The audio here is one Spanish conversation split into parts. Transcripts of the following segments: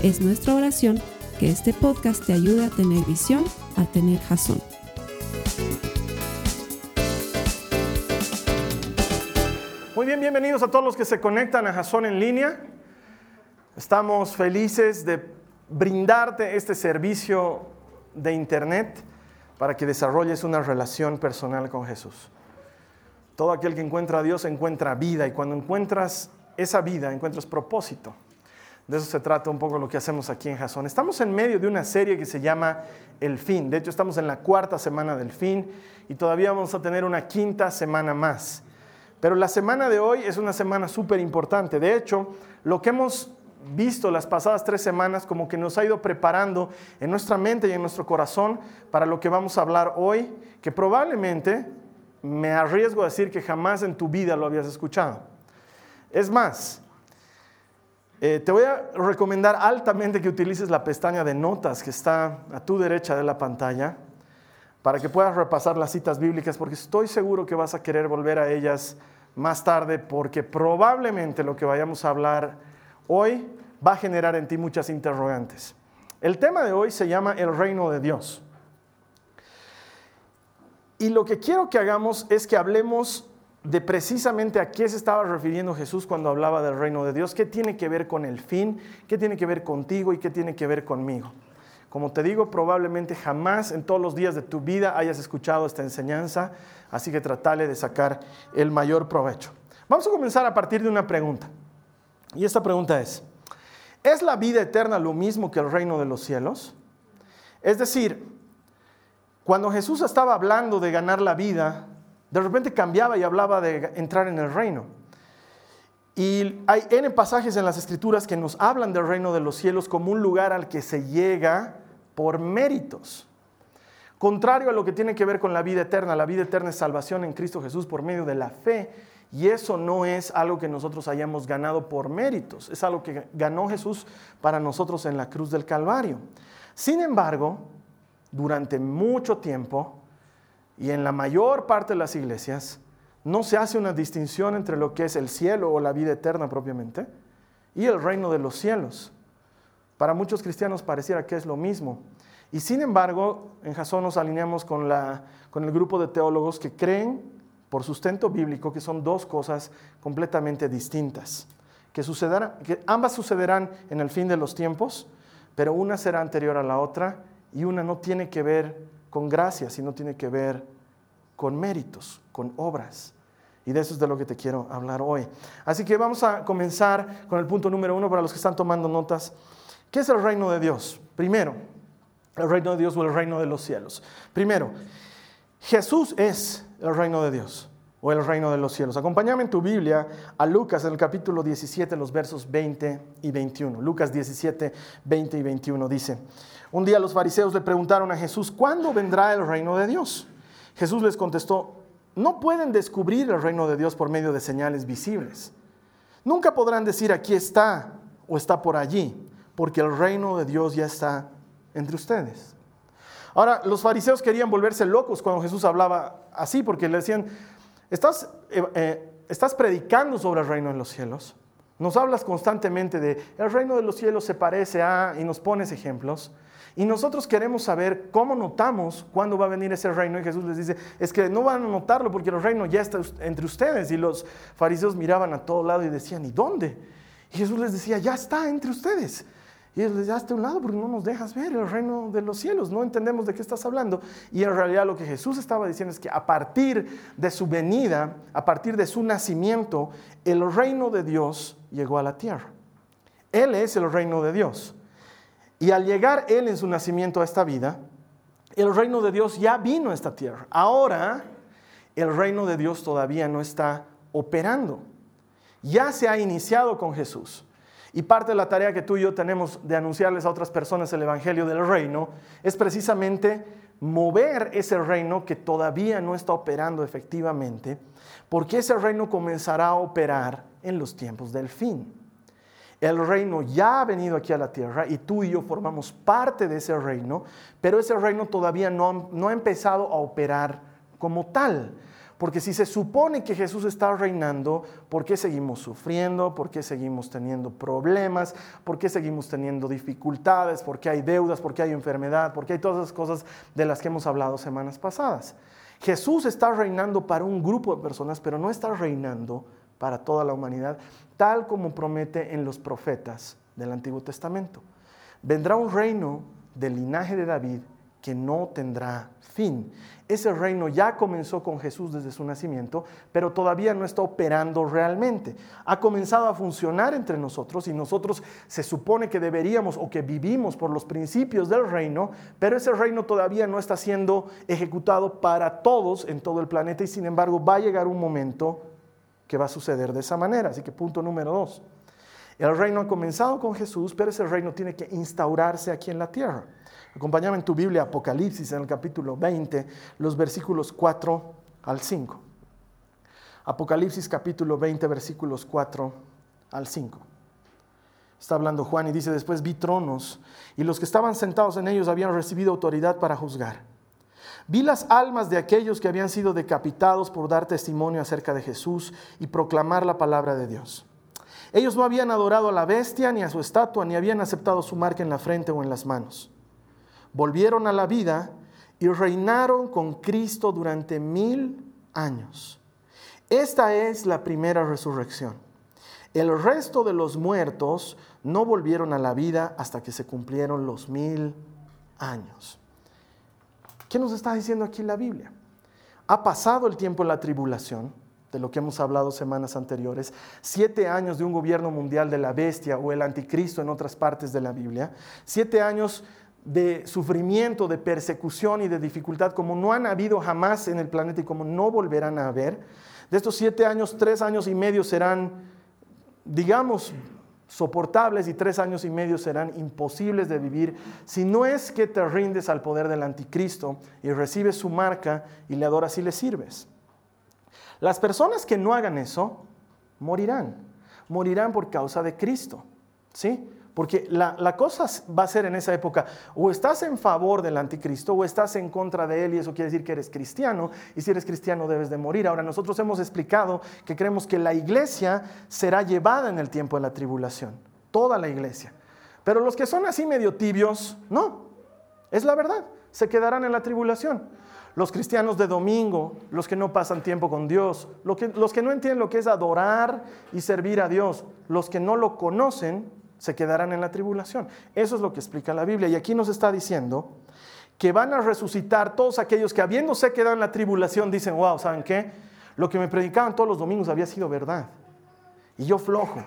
Es nuestra oración que este podcast te ayude a tener visión, a tener jazón. Muy bien, bienvenidos a todos los que se conectan a Jazón en línea. Estamos felices de brindarte este servicio de internet para que desarrolles una relación personal con Jesús. Todo aquel que encuentra a Dios encuentra vida y cuando encuentras esa vida encuentras propósito. De eso se trata un poco lo que hacemos aquí en Jason. Estamos en medio de una serie que se llama El Fin. De hecho, estamos en la cuarta semana del fin y todavía vamos a tener una quinta semana más. Pero la semana de hoy es una semana súper importante. De hecho, lo que hemos visto las pasadas tres semanas como que nos ha ido preparando en nuestra mente y en nuestro corazón para lo que vamos a hablar hoy, que probablemente me arriesgo a decir que jamás en tu vida lo habías escuchado. Es más, eh, te voy a recomendar altamente que utilices la pestaña de notas que está a tu derecha de la pantalla para que puedas repasar las citas bíblicas, porque estoy seguro que vas a querer volver a ellas más tarde, porque probablemente lo que vayamos a hablar hoy va a generar en ti muchas interrogantes. El tema de hoy se llama el reino de Dios. Y lo que quiero que hagamos es que hablemos de precisamente a qué se estaba refiriendo Jesús cuando hablaba del reino de Dios, qué tiene que ver con el fin, qué tiene que ver contigo y qué tiene que ver conmigo. Como te digo, probablemente jamás en todos los días de tu vida hayas escuchado esta enseñanza, así que tratale de sacar el mayor provecho. Vamos a comenzar a partir de una pregunta. Y esta pregunta es, ¿es la vida eterna lo mismo que el reino de los cielos? Es decir, cuando Jesús estaba hablando de ganar la vida, de repente cambiaba y hablaba de entrar en el reino. Y hay N pasajes en las escrituras que nos hablan del reino de los cielos como un lugar al que se llega por méritos. Contrario a lo que tiene que ver con la vida eterna, la vida eterna es salvación en Cristo Jesús por medio de la fe. Y eso no es algo que nosotros hayamos ganado por méritos, es algo que ganó Jesús para nosotros en la cruz del Calvario. Sin embargo, durante mucho tiempo, y en la mayor parte de las iglesias no se hace una distinción entre lo que es el cielo o la vida eterna propiamente y el reino de los cielos. Para muchos cristianos pareciera que es lo mismo. Y sin embargo, en Jasón nos alineamos con, la, con el grupo de teólogos que creen, por sustento bíblico, que son dos cosas completamente distintas. Que, que ambas sucederán en el fin de los tiempos, pero una será anterior a la otra y una no tiene que ver con gracia, sino tiene que ver con méritos, con obras. Y de eso es de lo que te quiero hablar hoy. Así que vamos a comenzar con el punto número uno para los que están tomando notas. ¿Qué es el reino de Dios? Primero, el reino de Dios o el reino de los cielos. Primero, Jesús es el reino de Dios o el reino de los cielos. Acompáñame en tu Biblia a Lucas en el capítulo 17, los versos 20 y 21. Lucas 17, 20 y 21 dice, un día los fariseos le preguntaron a Jesús, ¿cuándo vendrá el reino de Dios? Jesús les contestó, no pueden descubrir el reino de Dios por medio de señales visibles. Nunca podrán decir aquí está o está por allí, porque el reino de Dios ya está entre ustedes. Ahora, los fariseos querían volverse locos cuando Jesús hablaba así, porque le decían, estás, eh, eh, estás predicando sobre el reino de los cielos, nos hablas constantemente de el reino de los cielos se parece a, y nos pones ejemplos. Y nosotros queremos saber cómo notamos cuándo va a venir ese reino. Y Jesús les dice, es que no van a notarlo porque el reino ya está entre ustedes. Y los fariseos miraban a todo lado y decían, ¿y dónde? Y Jesús les decía, ya está entre ustedes. Y ellos les decían, hazte un lado porque no nos dejas ver el reino de los cielos. No entendemos de qué estás hablando. Y en realidad lo que Jesús estaba diciendo es que a partir de su venida, a partir de su nacimiento, el reino de Dios llegó a la tierra. Él es el reino de Dios. Y al llegar Él en su nacimiento a esta vida, el reino de Dios ya vino a esta tierra. Ahora el reino de Dios todavía no está operando. Ya se ha iniciado con Jesús. Y parte de la tarea que tú y yo tenemos de anunciarles a otras personas el Evangelio del Reino es precisamente mover ese reino que todavía no está operando efectivamente, porque ese reino comenzará a operar en los tiempos del fin. El reino ya ha venido aquí a la tierra y tú y yo formamos parte de ese reino, pero ese reino todavía no, no ha empezado a operar como tal. Porque si se supone que Jesús está reinando, ¿por qué seguimos sufriendo? ¿Por qué seguimos teniendo problemas? ¿Por qué seguimos teniendo dificultades? ¿Por qué hay deudas? ¿Por qué hay enfermedad? ¿Por qué hay todas esas cosas de las que hemos hablado semanas pasadas? Jesús está reinando para un grupo de personas, pero no está reinando para toda la humanidad, tal como promete en los profetas del Antiguo Testamento. Vendrá un reino del linaje de David que no tendrá fin. Ese reino ya comenzó con Jesús desde su nacimiento, pero todavía no está operando realmente. Ha comenzado a funcionar entre nosotros y nosotros se supone que deberíamos o que vivimos por los principios del reino, pero ese reino todavía no está siendo ejecutado para todos en todo el planeta y sin embargo va a llegar un momento que va a suceder de esa manera. Así que punto número dos. El reino ha comenzado con Jesús, pero ese reino tiene que instaurarse aquí en la tierra. Acompáñame en tu Biblia, Apocalipsis, en el capítulo 20, los versículos 4 al 5. Apocalipsis capítulo 20, versículos 4 al 5. Está hablando Juan y dice, después vi tronos y los que estaban sentados en ellos habían recibido autoridad para juzgar. Vi las almas de aquellos que habían sido decapitados por dar testimonio acerca de Jesús y proclamar la palabra de Dios. Ellos no habían adorado a la bestia ni a su estatua, ni habían aceptado su marca en la frente o en las manos volvieron a la vida y reinaron con Cristo durante mil años. Esta es la primera resurrección. El resto de los muertos no volvieron a la vida hasta que se cumplieron los mil años. ¿Qué nos está diciendo aquí la Biblia? Ha pasado el tiempo de la tribulación, de lo que hemos hablado semanas anteriores, siete años de un gobierno mundial de la bestia o el anticristo en otras partes de la Biblia, siete años de sufrimiento, de persecución y de dificultad como no han habido jamás en el planeta y como no volverán a haber. De estos siete años, tres años y medio serán, digamos, soportables y tres años y medio serán imposibles de vivir si no es que te rindes al poder del anticristo y recibes su marca y le adoras y le sirves. Las personas que no hagan eso morirán, morirán por causa de Cristo. ¿Sí? Porque la, cosa va a ser en esa época, o estás en favor del anticristo o estás en contra de él y eso quiere decir que eres cristiano y si eres cristiano debes de morir. Ahora nosotros hemos explicado que creemos que la iglesia será llevada en el tiempo de la tribulación, toda la iglesia. Pero los que son así medio tibios, no, es la verdad, se quedarán en la tribulación. Los cristianos de domingo, los que no pasan tiempo con Dios, los que, no entienden lo que es adorar y servir a Dios, los que no lo conocen, se quedarán en la tribulación. Eso es lo que explica la Biblia. Y aquí nos está diciendo que van a resucitar todos aquellos que habiéndose quedado en la tribulación dicen, wow, ¿saben qué? Lo que me predicaban todos los domingos había sido verdad. Y yo flojo.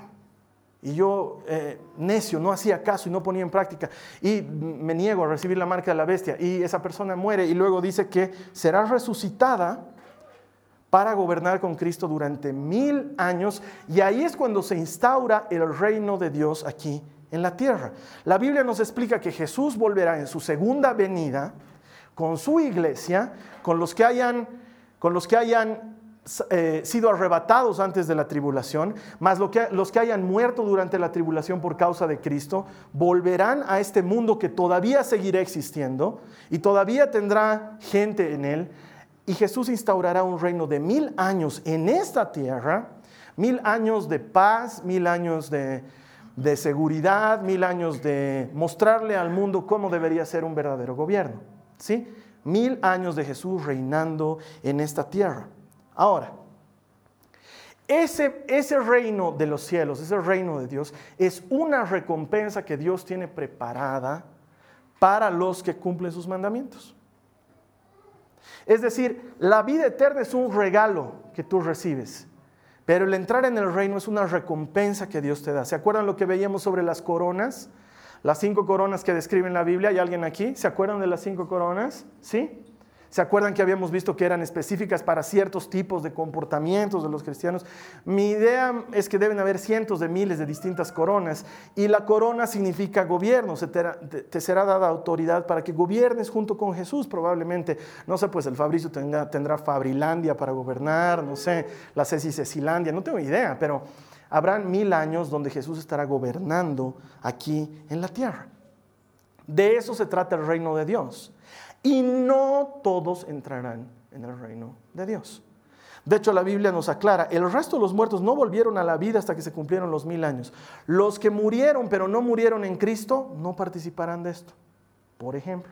Y yo eh, necio, no hacía caso y no ponía en práctica. Y me niego a recibir la marca de la bestia. Y esa persona muere y luego dice que será resucitada para gobernar con Cristo durante mil años y ahí es cuando se instaura el reino de Dios aquí en la tierra. La Biblia nos explica que Jesús volverá en su segunda venida con su iglesia, con los que hayan, con los que hayan eh, sido arrebatados antes de la tribulación, más que, los que hayan muerto durante la tribulación por causa de Cristo, volverán a este mundo que todavía seguirá existiendo y todavía tendrá gente en él y Jesús instaurará un reino de mil años en esta tierra, mil años de paz, mil años de, seguridad, mil años de mostrarle al mundo cómo debería ser un verdadero gobierno. ¿Sí? Mil años de Jesús reinando en esta tierra. Ahora, ese, ese, reino de los cielos, ese reino de Dios, es una recompensa que Dios tiene preparada para los que cumplen sus mandamientos. Es decir, la vida eterna es un regalo que tú recibes, pero el entrar en el reino es una recompensa que Dios te da. ¿Se acuerdan lo que veíamos sobre las coronas? Las cinco coronas que describen la Biblia. ¿Hay alguien aquí? ¿Se acuerdan de las cinco coronas? ¿Sí? ¿Se acuerdan que habíamos visto que eran específicas para ciertos tipos de comportamientos de los cristianos? Mi idea es que deben haber cientos de miles de distintas coronas y la corona significa gobierno, se te, será dada autoridad para que gobiernes junto con Jesús probablemente. No sé, pues el Fabricio tendrá, tendrá Fabrilandia para gobernar, no sé, la Ceci no tengo idea, pero habrán mil años donde Jesús estará gobernando aquí en la tierra. De eso se trata el reino de Dios. Y no todos entrarán en el reino de Dios. De hecho, la Biblia nos aclara, el resto de los muertos no volvieron a la vida hasta que se cumplieron los mil años. Los que murieron pero no murieron en Cristo no participarán de esto. Por ejemplo,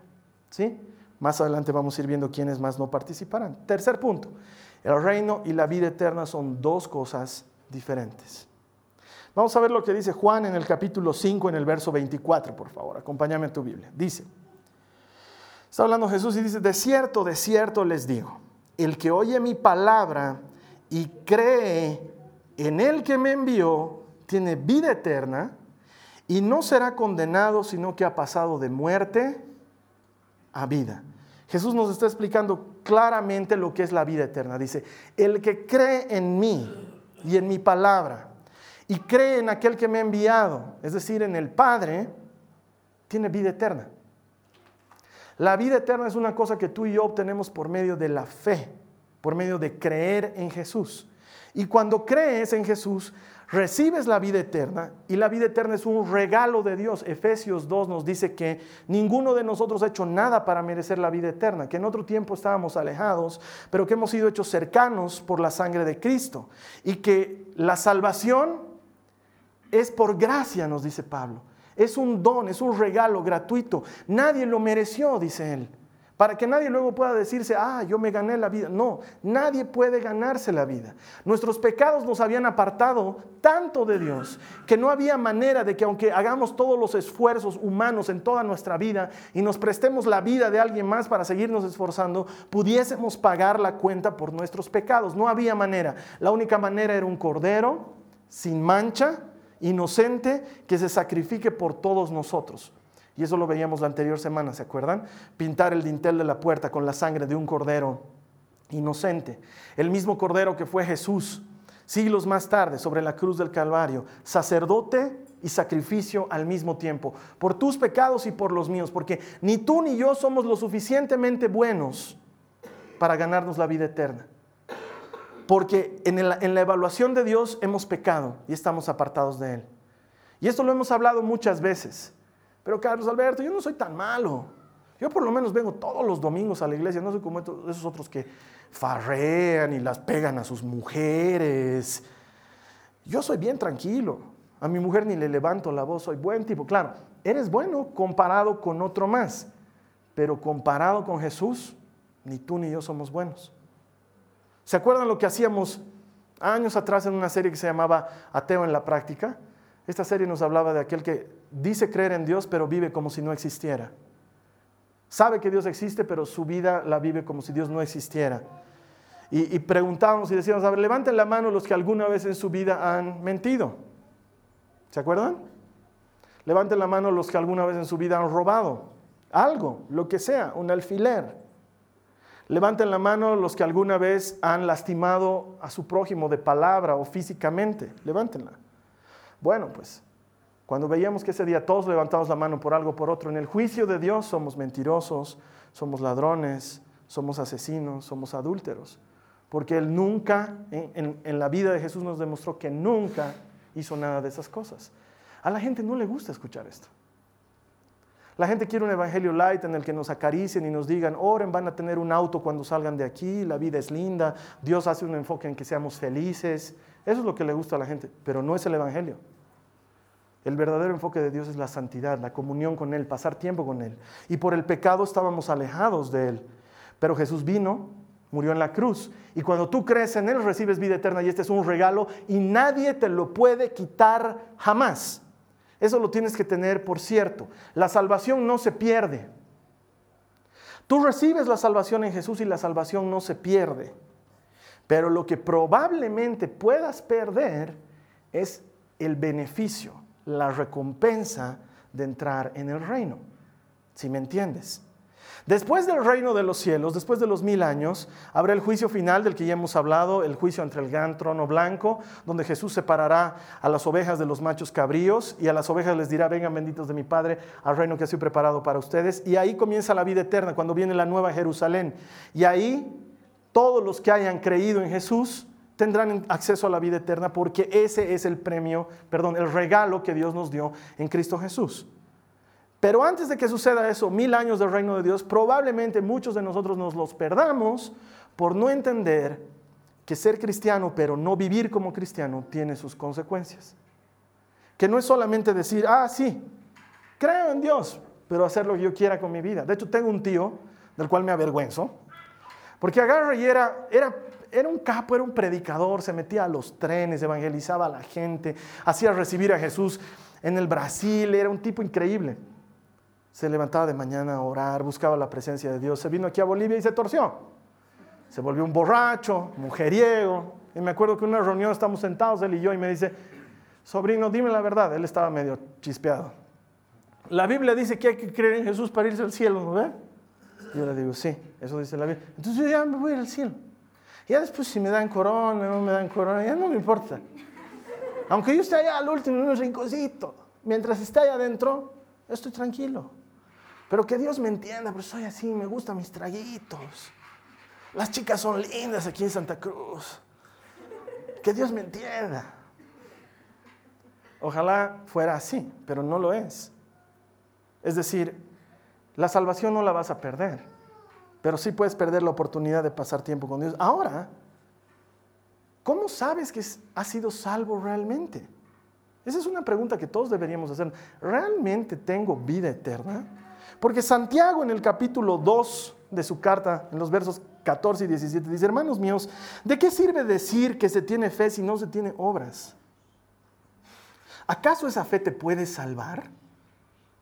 ¿sí? Más adelante vamos a ir viendo quiénes más no participarán. Tercer punto, el reino y la vida eterna son dos cosas diferentes. Vamos a ver lo que dice Juan en el capítulo 5, en el verso 24, por favor. Acompáñame a tu Biblia. Dice, está hablando Jesús y dice, de cierto, de cierto les digo, el que oye mi palabra y cree en el que me envió, tiene vida eterna y no será condenado, sino que ha pasado de muerte a vida. Jesús nos está explicando claramente lo que es la vida eterna. Dice, el que cree en mí y en mi palabra, y cree en aquel que me ha enviado, es decir, en el Padre, tiene vida eterna. La vida eterna es una cosa que tú y yo obtenemos por medio de la fe, por medio de creer en Jesús. Y cuando crees en Jesús, recibes la vida eterna y la vida eterna es un regalo de Dios. Efesios 2 nos dice que ninguno de nosotros ha hecho nada para merecer la vida eterna, que en otro tiempo estábamos alejados, pero que hemos sido hechos cercanos por la sangre de Cristo y que la salvación es por gracia, nos dice Pablo. Es un don, es un regalo gratuito. Nadie lo mereció, dice él. Para que nadie luego pueda decirse, ah, yo me gané la vida. No, nadie puede ganarse la vida. Nuestros pecados nos habían apartado tanto de Dios que no había manera de que aunque hagamos todos los esfuerzos humanos en toda nuestra vida y nos prestemos la vida de alguien más para seguirnos esforzando, pudiésemos pagar la cuenta por nuestros pecados. No había manera. La única manera era un cordero sin mancha inocente que se sacrifique por todos nosotros. Y eso lo veíamos la anterior semana, ¿se acuerdan? Pintar el dintel de la puerta con la sangre de un cordero inocente. El mismo cordero que fue Jesús siglos más tarde sobre la cruz del Calvario, sacerdote y sacrificio al mismo tiempo, por tus pecados y por los míos, porque ni tú ni yo somos lo suficientemente buenos para ganarnos la vida eterna porque en, la evaluación de Dios hemos pecado y estamos apartados de Él. Y esto lo hemos hablado muchas veces. Pero Carlos Alberto, yo no soy tan malo. Yo por lo menos vengo todos los domingos a la iglesia, no soy como esos otros que farrean y las pegan a sus mujeres. Yo soy bien tranquilo. A mi mujer ni le levanto la voz, soy buen tipo. Claro, eres bueno comparado con otro más, pero comparado con Jesús, ni tú ni yo somos buenos. ¿Se acuerdan lo que hacíamos años atrás en una serie que se llamaba Ateo en la práctica? Esta serie nos hablaba de aquel que dice creer en Dios, pero vive como si no existiera. Sabe que Dios existe, pero su vida la vive como si Dios no existiera. Y, preguntábamos y decíamos, a ver, levanten la mano los que alguna vez en su vida han mentido. ¿Se acuerdan? Levanten la mano los que alguna vez en su vida han robado algo, lo que sea, un alfiler. Levanten la mano los que alguna vez han lastimado a su prójimo de palabra o físicamente. Levántenla. Bueno, pues cuando veíamos que ese día todos levantamos la mano por algo por otro, en el juicio de Dios somos mentirosos, somos ladrones, somos asesinos, somos adúlteros. Porque Él nunca, en, en la vida de Jesús nos demostró que nunca hizo nada de esas cosas. A la gente no le gusta escuchar esto. La gente quiere un evangelio light en el que nos acaricien y nos digan, oren, van a tener un auto cuando salgan de aquí, la vida es linda, Dios hace un enfoque en que seamos felices. Eso es lo que le gusta a la gente, pero no es el evangelio. El verdadero enfoque de Dios es la santidad, la comunión con Él, pasar tiempo con Él. Y por el pecado estábamos alejados de Él. Pero Jesús vino, murió en la cruz. Y cuando tú crees en Él, recibes vida eterna. Y este es un regalo y nadie te lo puede quitar jamás. Eso lo tienes que tener por cierto. La salvación no se pierde. Tú recibes la salvación en Jesús y la salvación no se pierde. Pero lo que probablemente puedas perder es el beneficio, la recompensa de entrar en el reino. Si me entiendes? Después del reino de los cielos, después de los mil años, habrá el juicio final del que ya hemos hablado, el juicio entre el gran trono blanco, donde Jesús separará a las ovejas de los machos cabríos y a las ovejas les dirá, vengan benditos de mi Padre al reino que sido preparado para ustedes. Y ahí comienza la vida eterna, cuando viene la nueva Jerusalén. Y ahí todos los que hayan creído en Jesús tendrán acceso a la vida eterna porque ese es el premio, perdón, el regalo que Dios nos dio en Cristo Jesús. Pero antes de que suceda eso, mil años del reino de Dios, probablemente muchos de nosotros nos los perdamos por no entender que ser cristiano, pero no vivir como cristiano, tiene sus consecuencias. Que no es solamente decir, ah, sí, creo en Dios, pero hacer lo que yo quiera con mi vida. De hecho, tengo un tío del cual me avergüenzo, porque agarra era, era, era un capo, era un predicador, se metía a los trenes, evangelizaba a la gente, hacía recibir a Jesús en el Brasil, era un tipo increíble se levantaba de mañana a orar, buscaba la presencia de Dios, se vino aquí a Bolivia y se torció. Se volvió un borracho, mujeriego. Y me acuerdo que en una reunión estamos sentados, él y yo, y me dice, sobrino, dime la verdad. Él estaba medio chispeado. La Biblia dice que hay que creer en Jesús para irse al cielo, ¿no ve? Yo le digo, sí, eso dice la Biblia. Entonces yo ya me voy al cielo. Ya después si me dan corona, no me dan corona, ya no me importa. Aunque yo esté allá al último en un rinconcito, mientras esté allá adentro, estoy tranquilo. Pero que Dios me entienda, pues soy así, me gustan mis traguitos. Las chicas son lindas aquí en Santa Cruz. Que Dios me entienda. Ojalá fuera así, pero no lo es. Es decir, la salvación no la vas a perder, pero sí puedes perder la oportunidad de pasar tiempo con Dios. Ahora, ¿cómo sabes que has sido salvo realmente? Esa es una pregunta que todos deberíamos hacer. ¿Realmente tengo vida eterna? Porque Santiago en el capítulo 2 de su carta, en los versos 14 y 17, dice, hermanos míos, ¿de qué sirve decir que se tiene fe si no se tiene obras? ¿Acaso esa fe te puede salvar?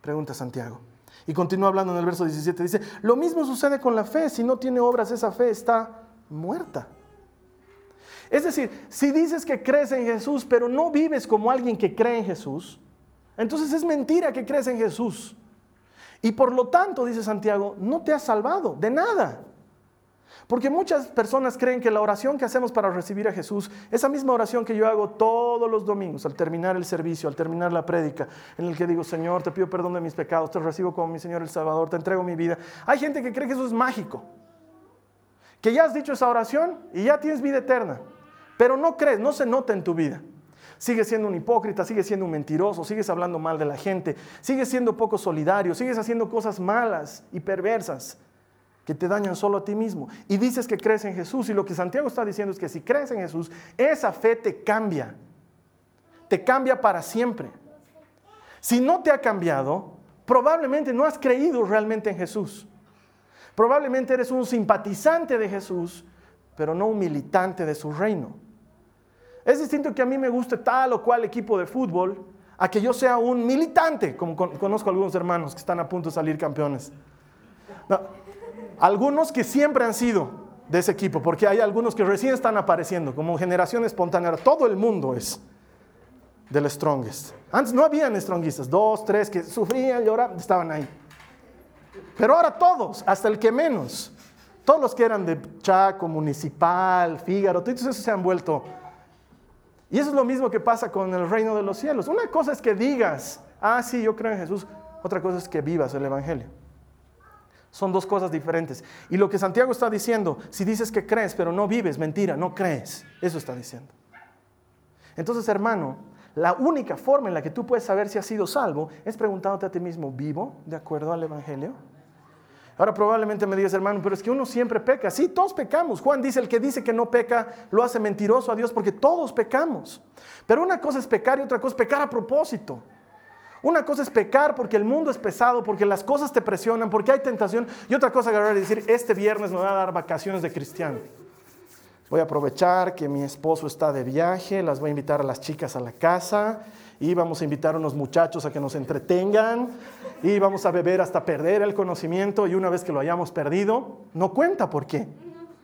Pregunta Santiago. Y continúa hablando en el verso 17, dice, lo mismo sucede con la fe, si no tiene obras esa fe está muerta. Es decir, si dices que crees en Jesús, pero no vives como alguien que cree en Jesús, entonces es mentira que crees en Jesús. Y por lo tanto, dice Santiago, no te has salvado de nada. Porque muchas personas creen que la oración que hacemos para recibir a Jesús, esa misma oración que yo hago todos los domingos al terminar el servicio, al terminar la prédica, en el que digo, Señor, te pido perdón de mis pecados, te recibo como mi Señor el Salvador, te entrego mi vida. Hay gente que cree que eso es mágico, que ya has dicho esa oración y ya tienes vida eterna, pero no crees, no se nota en tu vida. Sigues siendo un hipócrita, sigues siendo un mentiroso, sigues hablando mal de la gente, sigues siendo poco solidario, sigues haciendo cosas malas y perversas que te dañan solo a ti mismo. Y dices que crees en Jesús y lo que Santiago está diciendo es que si crees en Jesús, esa fe te cambia, te cambia para siempre. Si no te ha cambiado, probablemente no has creído realmente en Jesús. Probablemente eres un simpatizante de Jesús, pero no un militante de su reino. Es distinto que a mí me guste tal o cual equipo de fútbol a que yo sea un militante, como conozco algunos hermanos que están a punto de salir campeones. algunos que siempre han sido de ese equipo, porque hay algunos que recién están apareciendo, como generación espontánea. Todo el mundo es del Strongest. Antes no habían Strongistas, dos, tres que sufrían, lloraban, estaban ahí. Pero ahora todos, hasta el que menos, todos los que eran de Chaco, Municipal, Fígaro, todos esos se han vuelto y eso es lo mismo que pasa con el reino de los cielos. Una cosa es que digas, ah, sí, yo creo en Jesús. Otra cosa es que vivas el Evangelio. Son dos cosas diferentes. Y lo que Santiago está diciendo, si dices que crees, pero no vives, mentira, no crees. Eso está diciendo. Entonces, hermano, la única forma en la que tú puedes saber si has sido salvo es preguntándote a ti mismo, ¿vivo de acuerdo al Evangelio? Ahora probablemente me digas, hermano, pero es que uno siempre peca. Sí, todos pecamos. Juan dice, el que dice que no peca lo hace mentiroso a Dios porque todos pecamos. Pero una cosa es pecar y otra cosa es pecar a propósito. Una cosa es pecar porque el mundo es pesado, porque las cosas te presionan, porque hay tentación. Y otra cosa agarrar y decir, este viernes me voy a dar vacaciones de cristiano. Voy a aprovechar que mi esposo está de viaje, las voy a invitar a las chicas a la casa y vamos a invitar a unos muchachos a que nos entretengan y vamos a beber hasta perder el conocimiento y una vez que lo hayamos perdido, no cuenta por qué.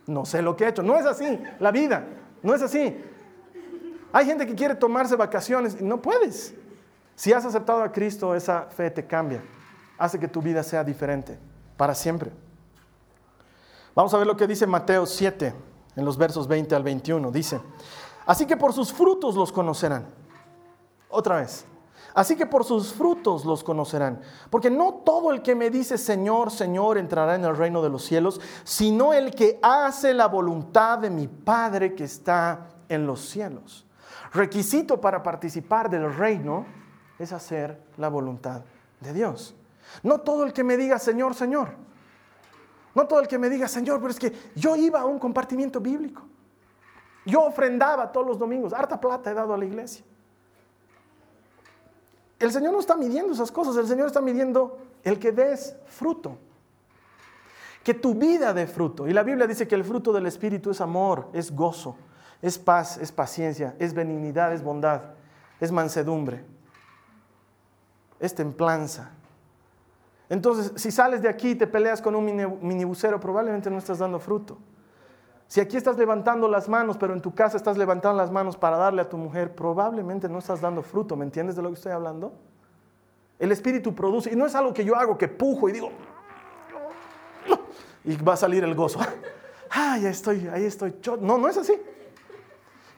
No sé lo que he hecho. No es así la vida. No es así. Hay gente que quiere tomarse vacaciones y no puedes. Si has aceptado a Cristo, esa fe te cambia. Hace que tu vida sea diferente para siempre. Vamos a ver lo que dice Mateo 7, en los versos 20 al 21. Dice, así que por sus frutos los conocerán. Otra vez. Así que por sus frutos los conocerán. Porque no todo el que me dice Señor, Señor entrará en el reino de los cielos, sino el que hace la voluntad de mi Padre que está en los cielos. Requisito para participar del reino es hacer la voluntad de Dios. No todo el que me diga Señor, Señor. No todo el que me diga Señor, pero es que yo iba a un compartimiento bíblico. Yo ofrendaba todos los domingos. Harta plata he dado a la iglesia. El Señor no está midiendo esas cosas, el Señor está midiendo el que des fruto. Que tu vida dé fruto. Y la Biblia dice que el fruto del Espíritu es amor, es gozo, es paz, es paciencia, es benignidad, es bondad, es mansedumbre, es templanza. Entonces, si sales de aquí y te peleas con un minibusero, probablemente no estás dando fruto. Si aquí estás levantando las manos, pero en tu casa estás levantando las manos para darle a tu mujer, probablemente no estás dando fruto. ¿Me entiendes de lo que estoy hablando? El Espíritu produce, y no es algo que yo hago, que pujo y digo, y va a salir el gozo. Ah, ya estoy, ahí estoy. No, no es así.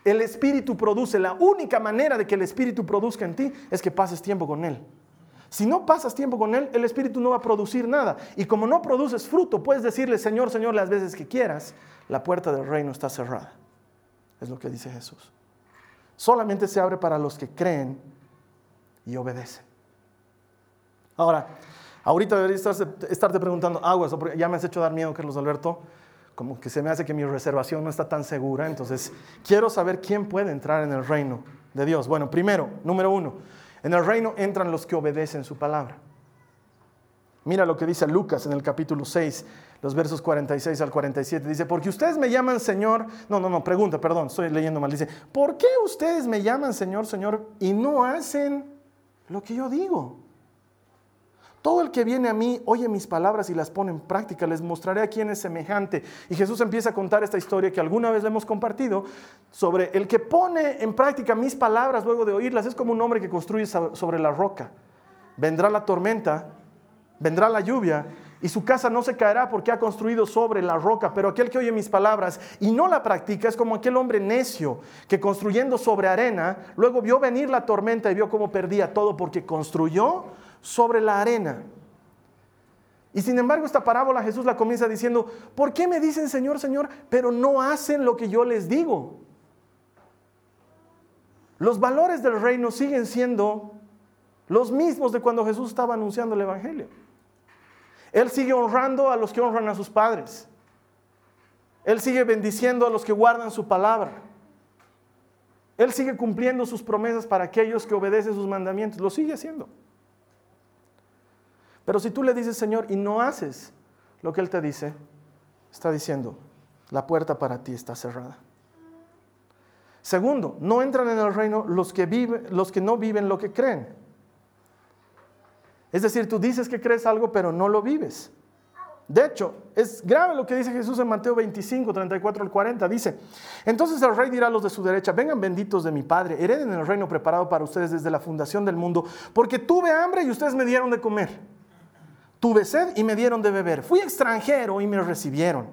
El Espíritu produce. La única manera de que el Espíritu produzca en ti es que pases tiempo con Él. Si no pasas tiempo con Él, el Espíritu no va a producir nada. Y como no produces fruto, puedes decirle, Señor, Señor, las veces que quieras, la puerta del reino está cerrada. Es lo que dice Jesús. Solamente se abre para los que creen y obedecen. Ahora, ahorita deberías estarte preguntando, aguas, ya me has hecho dar miedo, Carlos Alberto, como que se me hace que mi reservación no está tan segura, entonces quiero saber quién puede entrar en el reino de Dios. Bueno, primero, número uno, en el reino entran los que obedecen su palabra. Mira lo que dice Lucas en el capítulo 6, los versos 46 al 47. Dice, porque ustedes me llaman Señor. No, no, no, pregunta, perdón, estoy leyendo mal. Dice, ¿por qué ustedes me llaman Señor, Señor y no hacen lo que yo digo? Todo el que viene a mí oye mis palabras y las pone en práctica. Les mostraré a quién es semejante. Y Jesús empieza a contar esta historia que alguna vez le hemos compartido sobre el que pone en práctica mis palabras luego de oírlas. Es como un hombre que construye sobre la roca. Vendrá la tormenta, vendrá la lluvia y su casa no se caerá porque ha construido sobre la roca, pero aquel que oye mis palabras y no la practica es como aquel hombre necio que construyendo sobre arena, luego vio venir la tormenta y vio cómo perdía todo porque construyó sobre la arena. Y sin embargo esta parábola Jesús la comienza diciendo, ¿por qué me dicen Señor, Señor, pero no hacen lo que yo les digo? Los valores del reino siguen siendo los mismos de cuando Jesús estaba anunciando el Evangelio. Él sigue honrando a los que honran a sus padres. Él sigue bendiciendo a los que guardan su palabra. Él sigue cumpliendo sus promesas para aquellos que obedecen sus mandamientos. Lo sigue haciendo. Pero si tú le dices, Señor, y no haces lo que Él te dice, está diciendo, la puerta para ti está cerrada. Segundo, no entran en el reino los que, los que no viven lo que creen. Es decir, tú dices que crees algo, pero no lo vives. De hecho, es grave lo que dice Jesús en Mateo 25, 34 al 40. Dice, entonces el rey dirá a los de su derecha, vengan benditos de mi Padre, hereden el reino preparado para ustedes desde la fundación del mundo, porque tuve hambre y ustedes me dieron de comer. Tuve sed y me dieron de beber. Fui extranjero y me recibieron.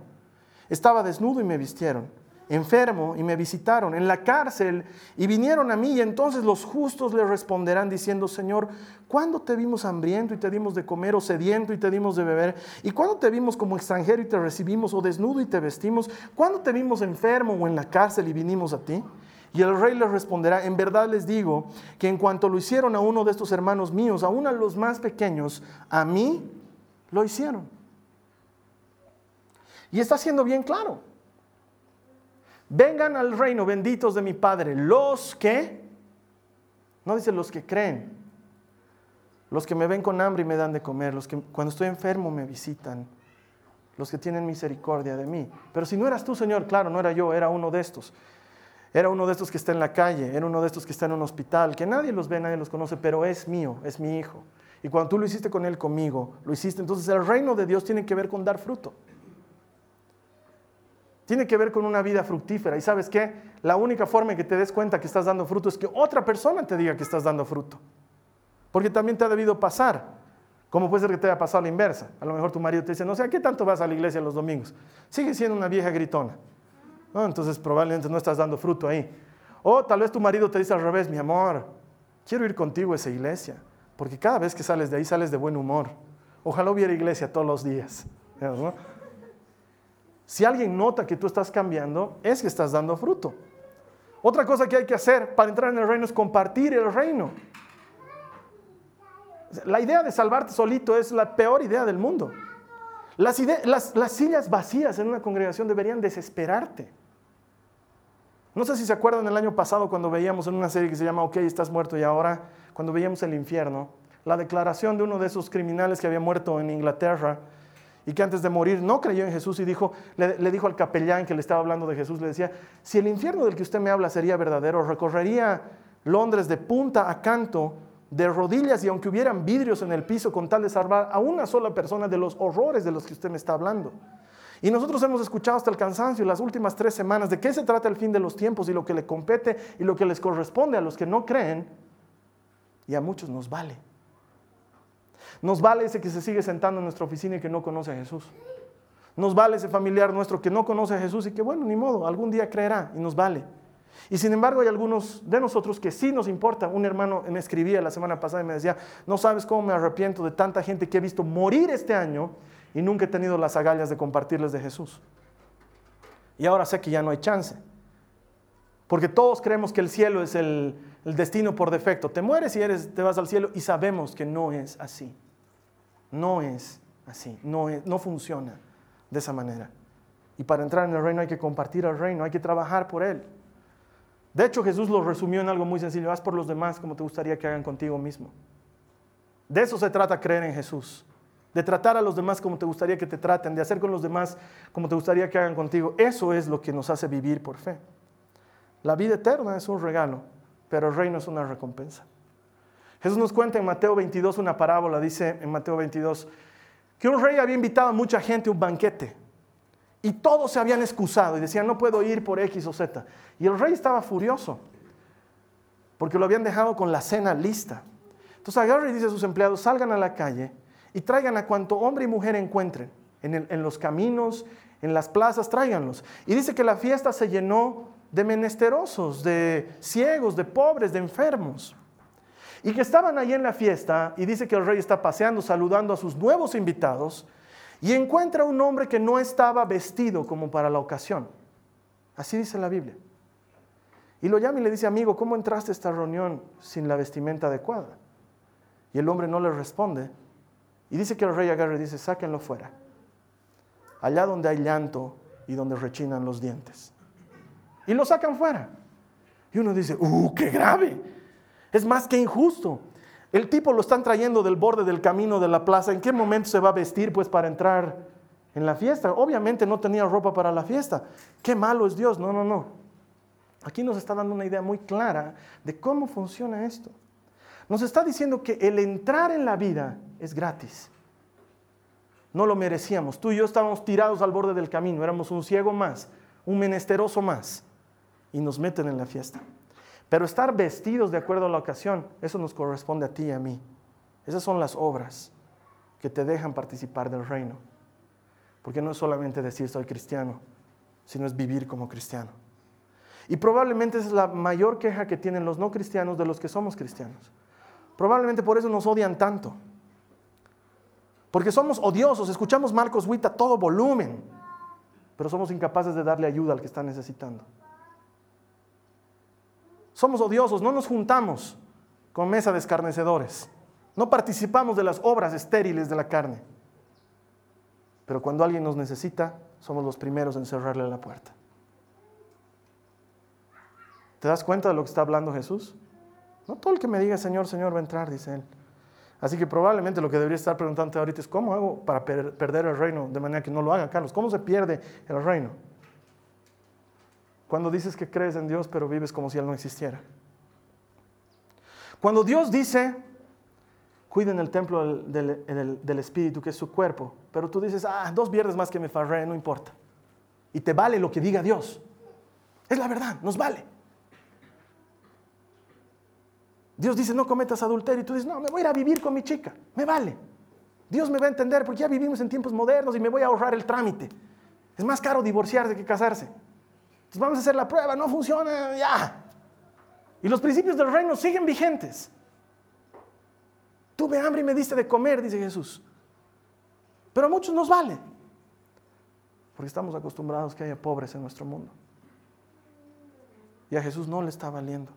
Estaba desnudo y me vistieron enfermo y me visitaron, en la cárcel y vinieron a mí y entonces los justos le responderán diciendo, Señor, ¿cuándo te vimos hambriento y te dimos de comer o sediento y te dimos de beber? ¿Y cuándo te vimos como extranjero y te recibimos o desnudo y te vestimos? ¿Cuándo te vimos enfermo o en la cárcel y vinimos a ti? Y el rey les responderá, en verdad les digo que en cuanto lo hicieron a uno de estos hermanos míos, aún a los más pequeños, a mí lo hicieron. Y está siendo bien claro. Vengan al reino, benditos de mi Padre, los que, no dice los que creen, los que me ven con hambre y me dan de comer, los que cuando estoy enfermo me visitan, los que tienen misericordia de mí. Pero si no eras tú, Señor, claro, no era yo, era uno de estos. Era uno de estos que está en la calle, era uno de estos que está en un hospital, que nadie los ve, nadie los conoce, pero es mío, es mi hijo. Y cuando tú lo hiciste con él, conmigo, lo hiciste. Entonces el reino de Dios tiene que ver con dar fruto. Tiene que ver con una vida fructífera. ¿Y sabes qué? La única forma en que te des cuenta que estás dando fruto es que otra persona te diga que estás dando fruto. Porque también te ha debido pasar ¿Cómo puede ser que te haya pasado la inversa? A lo mejor tu marido te dice, no sé, ¿a qué tanto vas a la iglesia los domingos? Sigue siendo una vieja gritona. Entonces probablemente no estás dando fruto ahí. O tal vez tu marido te dice al revés, mi amor, quiero ir contigo a esa iglesia, porque cada vez que sales de ahí sales de buen humor. Ojalá hubiera iglesia todos los días. Si alguien nota que tú estás cambiando, es que estás dando fruto. Otra cosa que hay que hacer para entrar en el reino es compartir el reino. La idea de salvarte solito es la peor idea del mundo. Las, las, sillas vacías en una congregación deberían desesperarte. No sé si se acuerdan el año pasado cuando veíamos en una serie que se llama Ok, estás muerto y ahora, cuando veíamos el infierno, la declaración de uno de esos criminales que había muerto en Inglaterra y que antes de morir no creyó en Jesús y dijo, le, le, dijo al capellán que le estaba hablando de Jesús, le decía, si el infierno del que usted me habla sería verdadero, recorrería Londres de punta a canto de rodillas y aunque hubieran vidrios en el piso con tal de salvar a una sola persona de los horrores de los que usted me está hablando. Y nosotros hemos escuchado hasta el cansancio las últimas tres semanas de qué se trata el fin de los tiempos y lo que le compete y lo que les corresponde a los que no creen. Y a muchos nos vale. Nos vale ese que se sigue sentando en nuestra oficina y que no conoce a Jesús. Nos vale ese familiar nuestro que no conoce a Jesús y que bueno, ni modo, algún día creerá y nos vale. Y sin embargo hay algunos de nosotros que sí nos importa. Un hermano me escribía la semana pasada y me decía, no sabes cómo me arrepiento de tanta gente que he visto morir este año y nunca he tenido las agallas de compartirles de Jesús. Y ahora sé que ya no hay chance. Porque todos creemos que el cielo es el, destino por defecto. Te mueres y eres, te vas al cielo y sabemos que no es así. No es así. No, no funciona de esa manera. Y para entrar en el reino hay que compartir el reino, hay que trabajar por él. De hecho, Jesús lo resumió en algo muy sencillo, haz por los demás como te gustaría que hagan contigo mismo. De eso se trata creer en Jesús, de tratar a los demás como te gustaría que te traten, de hacer con los demás como te gustaría que hagan contigo. Eso es lo que nos hace vivir por fe. La vida eterna es un regalo, pero el reino es una recompensa. Jesús nos cuenta en Mateo 22 una parábola, dice en Mateo 22, que un rey había invitado a mucha gente a un banquete. Y todos se habían excusado y decían, no puedo ir por X o Z. Y el rey estaba furioso, porque lo habían dejado con la cena lista. Entonces agarra y dice a sus empleados, salgan a la calle y traigan a cuanto hombre y mujer encuentren, en, los caminos, en las plazas, tráiganlos. Y dice que la fiesta se llenó de menesterosos, de ciegos, de pobres, de enfermos. Y que estaban ahí en la fiesta, y dice que el rey está paseando, saludando a sus nuevos invitados, y encuentra un hombre que no estaba vestido como para la ocasión. Así dice la Biblia. Y lo llama y le dice, amigo, ¿cómo entraste a esta reunión sin la vestimenta adecuada? Y el hombre no le responde. Y dice que el rey agarra dice, sáquenlo fuera. Allá donde hay llanto y donde rechinan los dientes. Y lo sacan fuera. Y uno dice, ¡uh, qué grave! Es más que injusto. El tipo lo están trayendo del borde del camino de la plaza. ¿En qué momento se va a vestir pues para entrar en la fiesta? Obviamente no tenía ropa para la fiesta. Qué malo es Dios. No, no, no. Aquí nos está dando una idea muy clara de cómo funciona esto. Nos está diciendo que el entrar en la vida es gratis. No lo merecíamos. Tú y yo estábamos tirados al borde del camino. Éramos un ciego más, un menesteroso más. Y nos meten en la fiesta. Pero estar vestidos de acuerdo a la ocasión, eso nos corresponde a ti y a mí. Esas son las obras que te dejan participar del reino. Porque no es solamente decir soy cristiano, sino es vivir como cristiano. Y probablemente es la mayor queja que tienen los no cristianos de los que somos cristianos. Probablemente por eso nos odian tanto. Porque somos odiosos, escuchamos Marcos Witt a todo volumen, pero somos incapaces de darle ayuda al que está necesitando. Somos odiosos, no nos juntamos con mesa de escarnecedores. No participamos de las obras estériles de la carne. Pero cuando alguien nos necesita, somos los primeros en cerrarle la puerta. ¿Te das cuenta de lo que está hablando Jesús? No todo el que me diga Señor, Señor va a entrar, dice él. Así que probablemente lo que debería estar preguntando ahorita es, ¿cómo hago para perder el reino de manera que no lo haga, Carlos? ¿Cómo se pierde el reino? Cuando dices que crees en Dios, pero vives como si Él no existiera. Cuando Dios dice, cuiden el templo del, Espíritu, que es su cuerpo, pero tú dices, ah, dos viernes más que me farré, no importa. Y te vale lo que diga Dios. Es la verdad, nos vale. Dios dice, no cometas adulterio. Y tú dices, no, me voy a ir a vivir con mi chica. Me vale. Dios me va a entender porque ya vivimos en tiempos modernos y me voy a ahorrar el trámite. Es más caro divorciarse que casarse. Entonces vamos a hacer la prueba, no funciona, ya. Y los principios del reino siguen vigentes. Tuve hambre y me diste de comer, dice Jesús. Pero a muchos nos vale. Porque estamos acostumbrados que haya pobres en nuestro mundo. Y a Jesús no le está valiendo.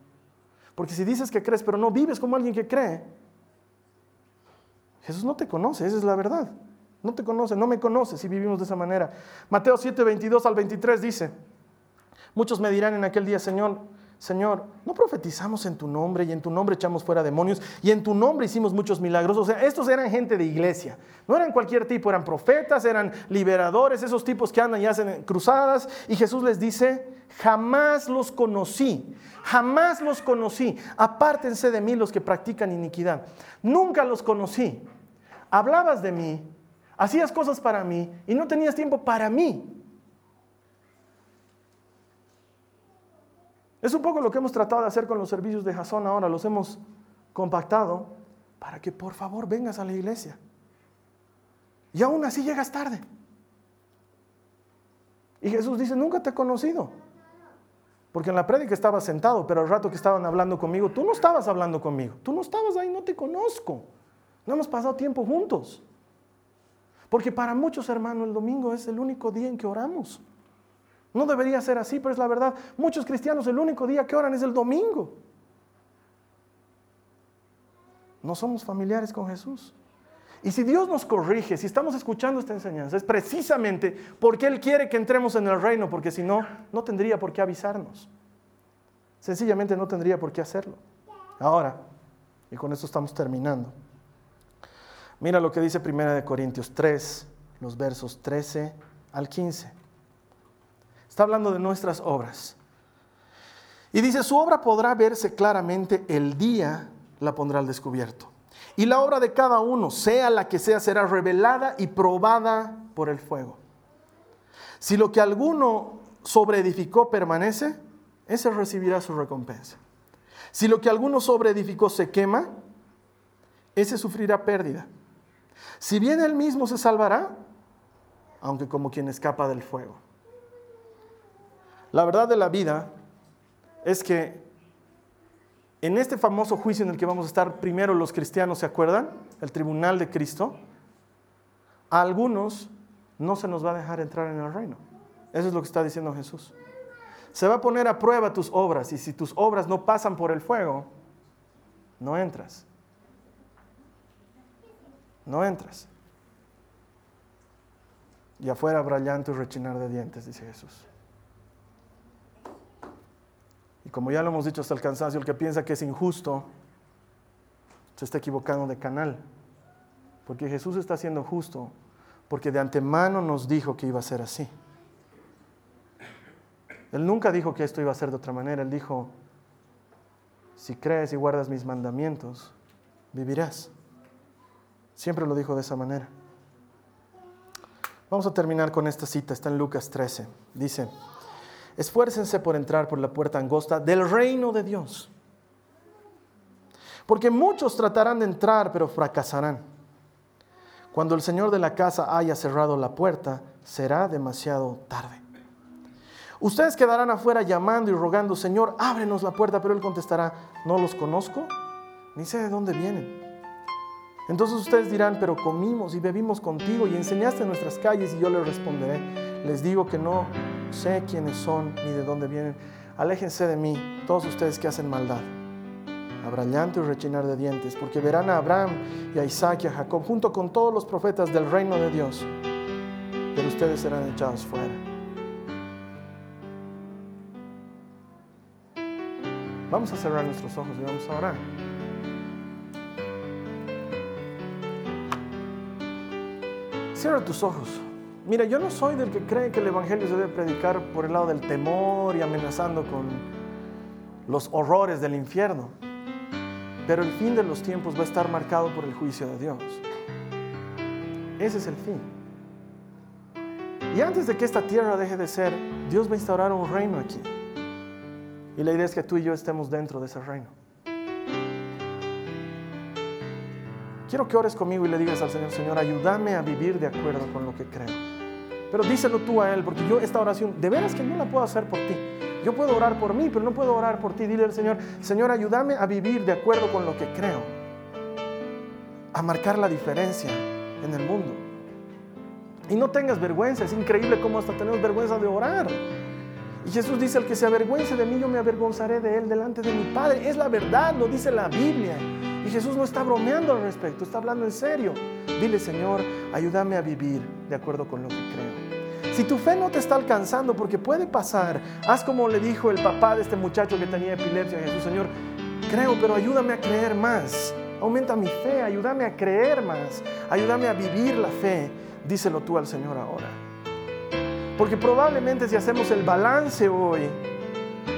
Porque si dices que crees, pero no vives como alguien que cree, Jesús no te conoce, esa es la verdad. No te conoce, no me conoce si vivimos de esa manera. Mateo 7, 22 al 23 dice, muchos me dirán en aquel día, Señor, Señor, ¿no profetizamos en tu nombre y en tu nombre echamos fuera demonios y en tu nombre hicimos muchos milagros? O sea, estos eran gente de iglesia, no eran cualquier tipo, eran profetas, eran liberadores, esos tipos que andan y hacen cruzadas. Y Jesús les dice, jamás los conocí, jamás los conocí, apártense de mí los que practican iniquidad. Nunca los conocí hablabas de mí, hacías cosas para mí y no tenías tiempo para mí. Es un poco lo que hemos tratado de hacer con los servicios de Jason ahora, los hemos compactado para que por favor vengas a la iglesia. Y aún así llegas tarde. Y Jesús dice, nunca te he conocido. Porque en la prédica estaba sentado, pero al rato que estaban hablando conmigo, tú no estabas hablando conmigo. Tú no estabas ahí, no te conozco. No hemos pasado tiempo juntos. Porque para muchos hermanos el domingo es el único día en que oramos. No debería ser así, pero es la verdad. Muchos cristianos el único día que oran es el domingo. No somos familiares con Jesús. Y si Dios nos corrige, si estamos escuchando esta enseñanza, es precisamente porque Él quiere que entremos en el reino, porque si no, no tendría por qué avisarnos. Sencillamente no tendría por qué hacerlo. Ahora, y con esto estamos terminando. Mira lo que dice 1 Corintios 3, los versos 13 al 15. Está hablando de nuestras obras. Y dice, su obra podrá verse claramente el día la pondrá al descubierto. Y la obra de cada uno, sea la que sea, será revelada y probada por el fuego. Si lo que alguno sobreedificó permanece, ese recibirá su recompensa. Si lo que alguno sobreedificó se quema, ese sufrirá pérdida. Si bien él mismo se salvará, aunque como quien escapa del fuego. La verdad de la vida es que en este famoso juicio en el que vamos a estar primero los cristianos, ¿se acuerdan? El tribunal de Cristo. A algunos no se nos va a dejar entrar en el reino. Eso es lo que está diciendo Jesús. Se va a poner a prueba tus obras y si tus obras no pasan por el fuego, no entras no entras. Y afuera habrá llanto y rechinar de dientes, dice Jesús. Y como ya lo hemos dicho hasta el cansancio, el que piensa que es injusto, se está equivocando de canal. Porque Jesús está siendo justo, porque de antemano nos dijo que iba a ser así. Él nunca dijo que esto iba a ser de otra manera. Él dijo, si crees y guardas mis mandamientos, vivirás. Siempre lo dijo de esa manera. Vamos a terminar con esta cita, está en Lucas 13. Dice, esfuércense por entrar por la puerta angosta del reino de Dios. Porque muchos tratarán de entrar, pero fracasarán. Cuando el Señor de la casa haya cerrado la puerta, será demasiado tarde. Ustedes quedarán afuera llamando y rogando, Señor, ábrenos la puerta, pero Él contestará, no los conozco, ni sé de dónde vienen. Entonces ustedes dirán, pero comimos y bebimos contigo y enseñaste en nuestras calles y yo les responderé, les digo que no sé quiénes son ni de dónde vienen. Aléjense de mí, todos ustedes que hacen maldad. Habrá llanto y rechinar de dientes, porque verán a Abraham y a Isaac y a Jacob junto con todos los profetas del reino de Dios, pero ustedes serán echados fuera. Vamos a cerrar nuestros ojos y vamos a orar. Cierra tus ojos. Mira, yo no soy del que cree que el Evangelio se debe predicar por el lado del temor y amenazando con los horrores del infierno. Pero el fin de los tiempos va a estar marcado por el juicio de Dios. Ese es el fin. Y antes de que esta tierra deje de ser, Dios va a instaurar un reino aquí. Y la idea es que tú y yo estemos dentro de ese reino. Quiero que ores conmigo y le digas al Señor, Señor, ayúdame a vivir de acuerdo con lo que creo. Pero díselo tú a Él, porque yo esta oración, de veras que no la puedo hacer por ti. Yo puedo orar por mí, pero no puedo orar por ti. Dile al Señor, Señor, ayúdame a vivir de acuerdo con lo que creo. A marcar la diferencia en el mundo. Y no tengas vergüenza, es increíble cómo hasta tenemos vergüenza de orar. Y Jesús dice, el que se avergüence de mí, yo me avergonzaré de él delante de mi Padre. Es la verdad, lo dice la Biblia. Y Jesús no está bromeando al respecto, está hablando en serio. Dile, Señor, ayúdame a vivir de acuerdo con lo que creo. Si tu fe no te está alcanzando, porque puede pasar, haz como le dijo el papá de este muchacho que tenía epilepsia a Jesús, Señor, creo, pero ayúdame a creer más. Aumenta mi fe, ayúdame a creer más, ayúdame a vivir la fe. Díselo tú al Señor ahora. Porque probablemente si hacemos el balance hoy,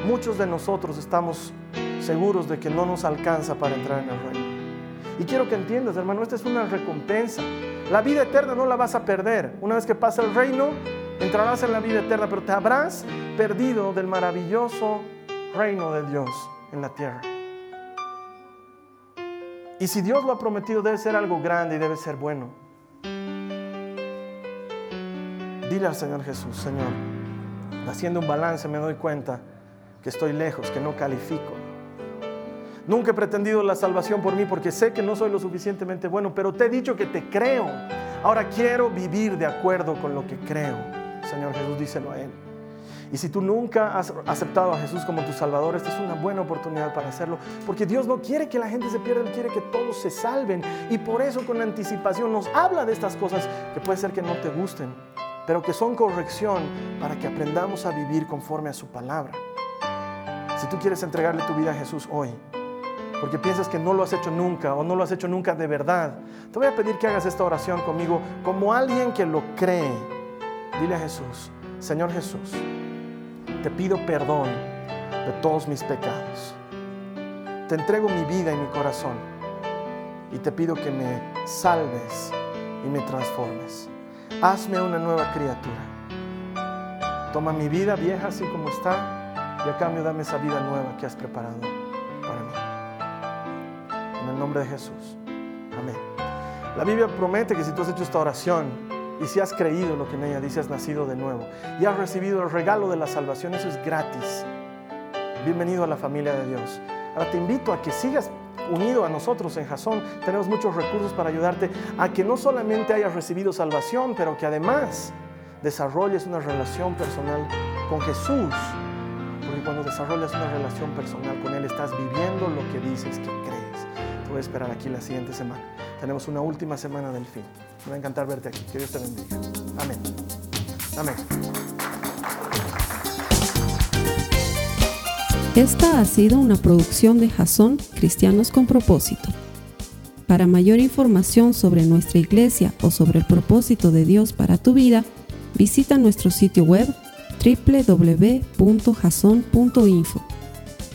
muchos de nosotros estamos seguros de que no nos alcanza para entrar en el reino. Y quiero que entiendas, hermano, esta es una recompensa. La vida eterna no la vas a perder. Una vez que pasa el reino, entrarás en la vida eterna, pero te habrás perdido del maravilloso reino de Dios en la tierra. Y si Dios lo ha prometido, debe ser algo grande y debe ser bueno. Dile al Señor Jesús, Señor, haciendo un balance me doy cuenta que estoy lejos, que no califico. Nunca he pretendido la salvación por mí porque sé que no soy lo suficientemente bueno, pero te he dicho que te creo. Ahora quiero vivir de acuerdo con lo que creo. Señor Jesús, díselo a Él. Y si tú nunca has aceptado a Jesús como tu Salvador, esta es una buena oportunidad para hacerlo, porque Dios no quiere que la gente se pierda, Él quiere que todos se salven. Y por eso con anticipación nos habla de estas cosas que puede ser que no te gusten, pero que son corrección para que aprendamos a vivir conforme a su palabra. Si tú quieres entregarle tu vida a Jesús hoy, porque piensas que no lo has hecho nunca o no lo has hecho nunca de verdad, te voy a pedir que hagas esta oración conmigo como alguien que lo cree. Dile a Jesús, Señor Jesús, te pido perdón de todos mis pecados. Te entrego mi vida y mi corazón y te pido que me salves y me transformes hazme una nueva criatura. Toma mi vida vieja así como está y a cambio dame esa vida nueva que has preparado nombre de Jesús. Amén. La Biblia promete que si tú has hecho esta oración y si has creído lo que en ella dice, has nacido de nuevo y has recibido el regalo de la salvación, eso es gratis. Bienvenido a la familia de Dios. Ahora te invito a que sigas unido a nosotros en Jasón, tenemos muchos recursos para ayudarte a que no solamente hayas recibido salvación, pero que además desarrolles una relación personal con Jesús. Porque cuando desarrollas una relación personal con Él, estás viviendo lo que dices que crees. Esperar aquí la siguiente semana. Tenemos una última semana del fin. Me va a encantar verte aquí. Que Dios te bendiga. Amén. Amén. Esta ha sido una producción de Jason Cristianos con Propósito. Para mayor información sobre nuestra iglesia o sobre el propósito de Dios para tu vida, visita nuestro sitio web www.jason.info.